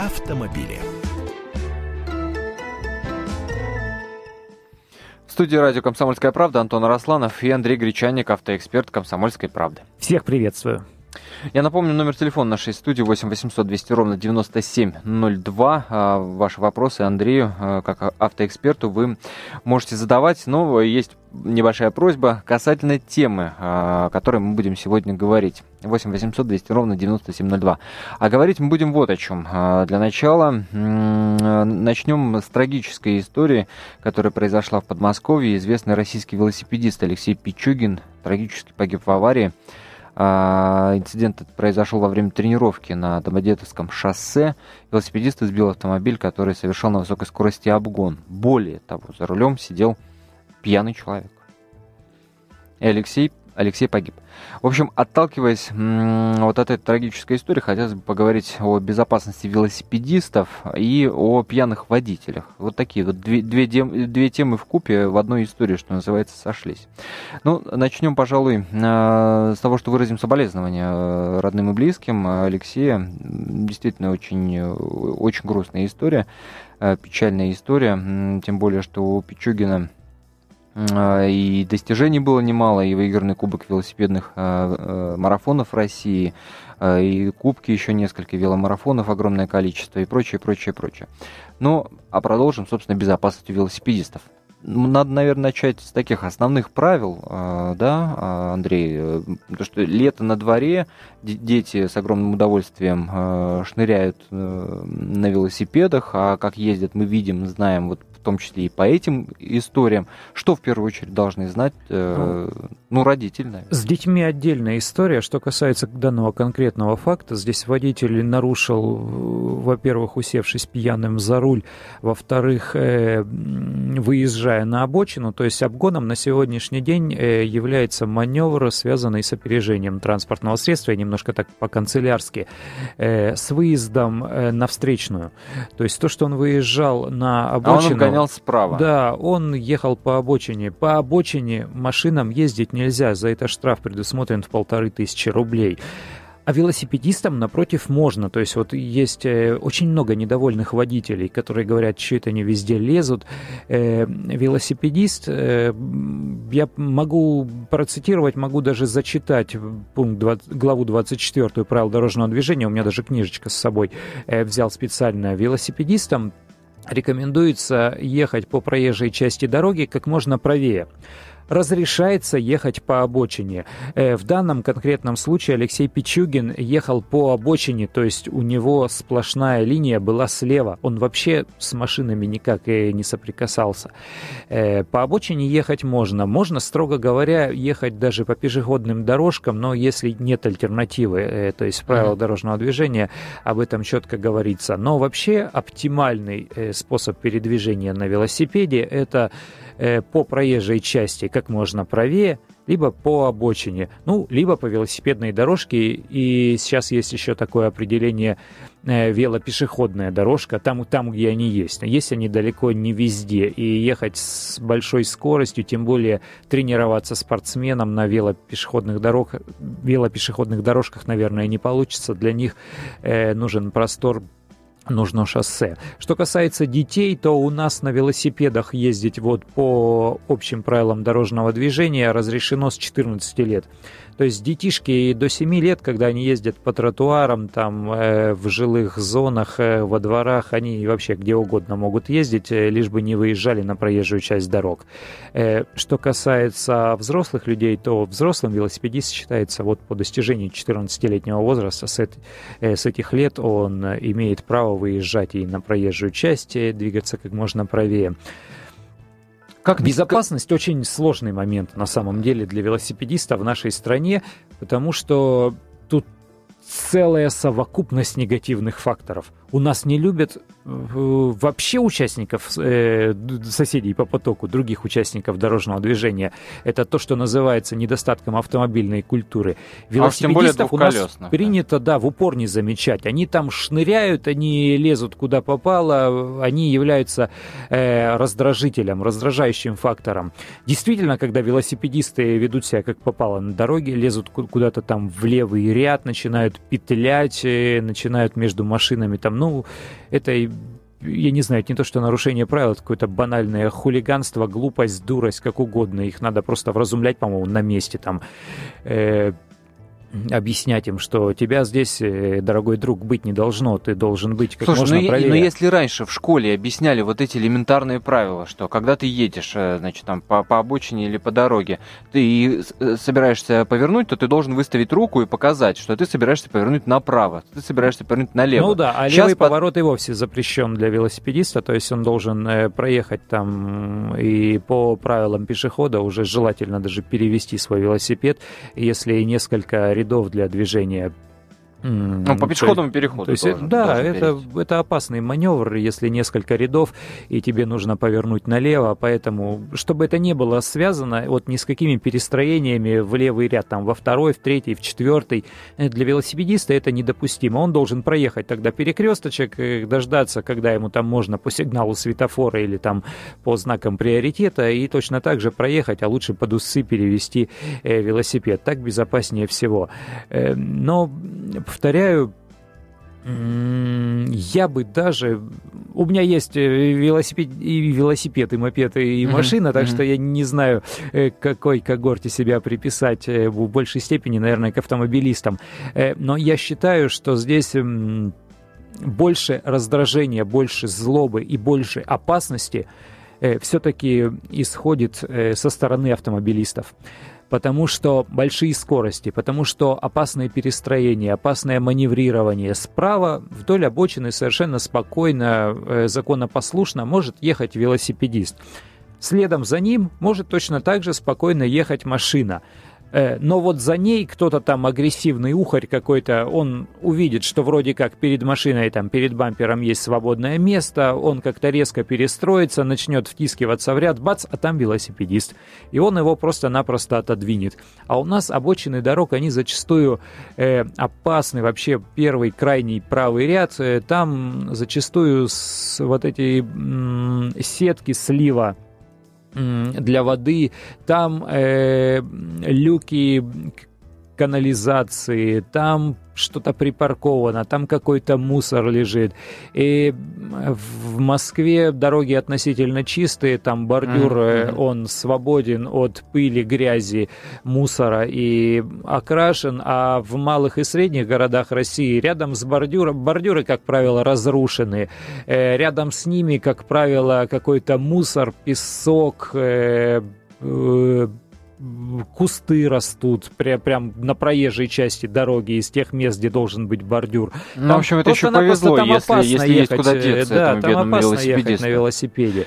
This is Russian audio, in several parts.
автомобили. В студии радио «Комсомольская правда» Антон Росланов и Андрей Гречаник, автоэксперт «Комсомольской правды». Всех приветствую. Я напомню, номер телефона нашей студии 8 800 200 ровно 9702. А, ваши вопросы Андрею, а, как автоэксперту, вы можете задавать. Но есть небольшая просьба касательно темы, а, о которой мы будем сегодня говорить. 8 800 200 ровно 9702. А говорить мы будем вот о чем. Для начала начнем с трагической истории, которая произошла в Подмосковье. Известный российский велосипедист Алексей Пичугин трагически погиб в аварии. А, инцидент произошел во время тренировки на Домодедовском шоссе. Велосипедист сбил автомобиль, который совершал на высокой скорости обгон. Более того, за рулем сидел пьяный человек. И Алексей Алексей погиб. В общем, отталкиваясь вот от этой трагической истории, хотелось бы поговорить о безопасности велосипедистов и о пьяных водителях. Вот такие вот две, две, две темы в купе в одной истории, что называется, сошлись. Ну, начнем, пожалуй, э, с того, что выразим соболезнования э, родным и близким Алексея. Действительно, очень, очень грустная история, э, печальная история, тем более, что у Пичугина и достижений было немало, и выигранный кубок велосипедных а, а, марафонов России, и кубки еще несколько веломарафонов, огромное количество, и прочее, прочее, прочее. Ну, а продолжим, собственно, безопасностью велосипедистов. Надо, наверное, начать с таких основных правил, да, Андрей, э, потому что лето на дворе, дети с огромным удовольствием шныряют э, на велосипедах, а как ездят, мы видим, знаем, вот в том числе и по этим историям. Что в первую очередь должны знать, э, ну, ну родители, наверное? С детьми отдельная история. Что касается данного конкретного факта, здесь водитель нарушил, во-первых, усевшись пьяным за руль, во-вторых, э, выезжая на обочину, то есть обгоном на сегодняшний день э, является маневр, связанный с опережением транспортного средства, немножко так по-канцелярски, э, с выездом э, на встречную. То есть то, что он выезжал на обочину... А он гонял справа. Да, он ехал по обочине. По обочине машинам ездить нельзя, за это штраф предусмотрен в полторы тысячи рублей. А велосипедистам, напротив, можно. То есть вот есть э, очень много недовольных водителей, которые говорят, что это они везде лезут. Э, велосипедист, э, я могу процитировать, могу даже зачитать пункт 20, главу 24 правил дорожного движения. У меня даже книжечка с собой э, взял специально. Велосипедистам рекомендуется ехать по проезжей части дороги как можно правее разрешается ехать по обочине. Э, в данном конкретном случае Алексей Пичугин ехал по обочине, то есть у него сплошная линия была слева. Он вообще с машинами никак и не соприкасался. Э, по обочине ехать можно. Можно, строго говоря, ехать даже по пешеходным дорожкам, но если нет альтернативы, э, то есть правила дорожного движения, об этом четко говорится. Но вообще оптимальный способ передвижения на велосипеде это по проезжей части как можно правее, либо по обочине, ну, либо по велосипедной дорожке. И сейчас есть еще такое определение э, велопешеходная дорожка, там, там, где они есть. Есть они далеко не везде. И ехать с большой скоростью, тем более тренироваться спортсменам на велопешеходных, дорог, велопешеходных дорожках, наверное, не получится. Для них э, нужен простор нужно шоссе. Что касается детей, то у нас на велосипедах ездить вот по общим правилам дорожного движения разрешено с 14 лет. То есть детишки до 7 лет, когда они ездят по тротуарам, там э, в жилых зонах, э, во дворах, они вообще где угодно могут ездить, э, лишь бы не выезжали на проезжую часть дорог. Э, что касается взрослых людей, то взрослым велосипедист считается вот по достижении 14-летнего возраста, с, эт, э, с этих лет он имеет право выезжать и на проезжую часть, и двигаться как можно правее. Как безопасность очень сложный момент на самом деле для велосипедиста в нашей стране, потому что тут целая совокупность негативных факторов. У нас не любят э, вообще участников, э, соседей по потоку, других участников дорожного движения. Это то, что называется недостатком автомобильной культуры. А Велосипедистов а у нас принято, да, в упор не замечать. Они там шныряют, они лезут куда попало, они являются э, раздражителем, раздражающим фактором. Действительно, когда велосипедисты ведут себя как попало на дороге, лезут куда-то там в левый ряд, начинают петлять, э, начинают между машинами там Ну, это я не знаю, это не то, что нарушение правил, это какое-то банальное хулиганство, глупость, дурость, как угодно. Их надо просто вразумлять, по-моему, на месте там. Э, объяснять им, что тебя здесь, э, дорогой друг, быть не должно, ты должен быть как Слушай, можно ну, правее. но если раньше в школе объясняли вот эти элементарные правила, что когда ты едешь, э, значит, там по, по обочине или по дороге, ты э, собираешься повернуть, то ты должен выставить руку и показать, что ты собираешься повернуть направо, ты собираешься повернуть налево. Ну да, а Сейчас левый под... поворот и вовсе запрещен для велосипедиста, то есть он должен проехать там и по правилам пешехода уже желательно даже перевести свой велосипед, если несколько рядов для движения ну, по печходному переходу. То есть, должен, да, должен это, это опасный маневр, если несколько рядов, и тебе нужно повернуть налево, поэтому, чтобы это не было связано вот ни с какими перестроениями в левый ряд, там, во второй, в третий, в четвертый, э, для велосипедиста это недопустимо. Он должен проехать тогда перекресточек, э, дождаться, когда ему там можно по сигналу светофора или там по знакам приоритета, и точно так же проехать, а лучше под усы перевести э, велосипед. Так безопаснее всего. Но повторяю, я бы даже... У меня есть э, велосипед, и велосипед, и мопед, и машина, mm-hmm. так mm-hmm. что я не знаю, э, какой когорте себя приписать э, в большей степени, наверное, к автомобилистам. Но я считаю, что здесь больше раздражения, больше злобы и больше опасности все-таки исходит со стороны автомобилистов потому что большие скорости, потому что опасное перестроение, опасное маневрирование. Справа вдоль обочины совершенно спокойно, э, законопослушно может ехать велосипедист. Следом за ним может точно так же спокойно ехать машина. Э, но вот за ней кто-то там агрессивный ухарь какой-то, он увидит, что вроде как перед машиной, там, перед бампером есть свободное место, он как-то резко перестроится, начнет втискиваться в ряд, бац, а там велосипедист. И он его просто-напросто отодвинет. А у нас обочины дорог, они зачастую э, опасны. Вообще первый, крайний правый ряд, э, там зачастую с, вот эти м- сетки слива для воды, там э, люки канализации, там что-то припарковано, там какой-то мусор лежит. И в Москве дороги относительно чистые, там бордюр, mm-hmm. он свободен от пыли, грязи, мусора и окрашен, а в малых и средних городах России рядом с бордюром, бордюры, как правило, разрушены, э, рядом с ними, как правило, какой-то мусор, песок, э, кусты растут прям, прям на проезжей части дороги из тех мест, где должен быть бордюр. Ну, там в общем, это еще повезло, если, если ехать, есть куда деться да, этому там опасно ехать на велосипеде.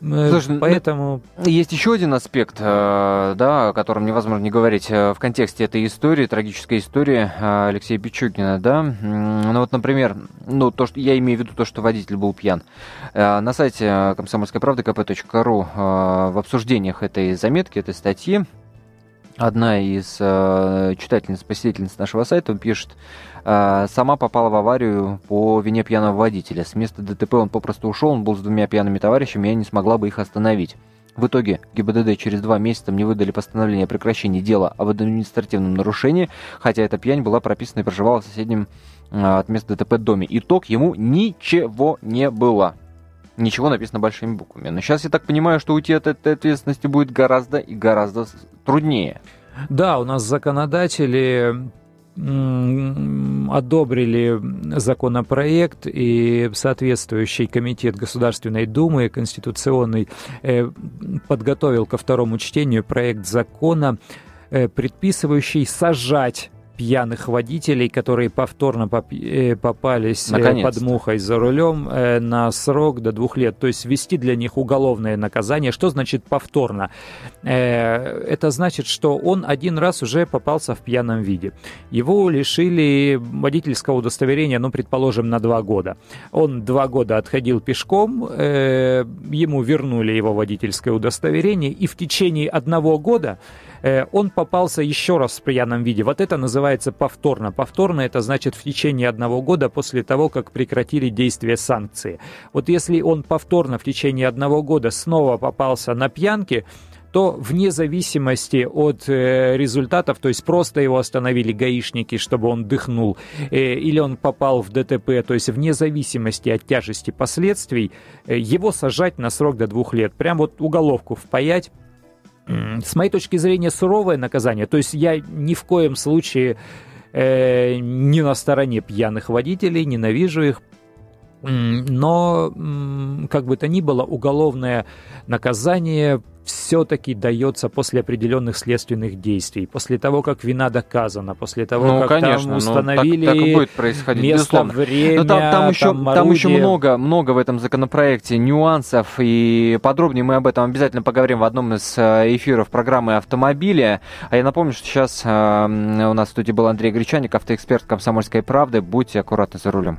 Э, Слушай, ну, Поэтому... Есть еще один аспект, э, да, о котором невозможно не говорить э, в контексте этой истории, трагической истории Алексея Пичугина, да. Ну вот, например, ну, то, что я имею в виду то, что водитель был пьян. На сайте комсомольской правды kp.ru в обсуждениях этой заметки, этой статьи, одна из читательниц, посетительниц нашего сайта пишет, а, сама попала в аварию по вине пьяного водителя. С места ДТП он попросту ушел, он был с двумя пьяными товарищами, я не смогла бы их остановить. В итоге ГИБДД через два месяца мне выдали постановление о прекращении дела об административном нарушении, хотя эта пьянь была прописана и проживала в соседнем а, от места ДТП доме. Итог ему ничего не было. Ничего написано большими буквами. Но сейчас я так понимаю, что уйти от этой ответственности будет гораздо и гораздо труднее. Да, у нас законодатели одобрили законопроект, и соответствующий комитет Государственной Думы Конституционный э, подготовил ко второму чтению проект закона, э, предписывающий сажать пьяных водителей, которые повторно э, попались э, под мухой за рулем э, на срок до двух лет. То есть ввести для них уголовное наказание. Что значит повторно? Это значит, что он один раз уже попался в пьяном виде. Его лишили водительского удостоверения, ну, предположим, на два года. Он два года отходил пешком, ему вернули его водительское удостоверение, и в течение одного года он попался еще раз в пьяном виде. Вот это называется повторно. Повторно это значит в течение одного года после того, как прекратили действие санкции. Вот если он повторно в течение одного года снова попался на пьянке, то вне зависимости от э, результатов, то есть просто его остановили гаишники, чтобы он дыхнул, э, или он попал в ДТП, то есть вне зависимости от тяжести последствий, э, его сажать на срок до двух лет. Прям вот уголовку впаять с моей точки зрения, суровое наказание. То есть я ни в коем случае э, не на стороне пьяных водителей, ненавижу их, но, как бы то ни было, уголовное наказание все-таки дается после определенных следственных действий, после того, как вина доказана, после того, ну, как конечно, там установили ну, так, так будет происходить, место, безусловно. время, Но там, там, еще, там, там еще много, много в этом законопроекте нюансов, и подробнее мы об этом обязательно поговорим в одном из э, эфиров программы «Автомобили». А я напомню, что сейчас э, у нас в студии был Андрей Гречаник, автоэксперт «Комсомольской правды». Будьте аккуратны за рулем.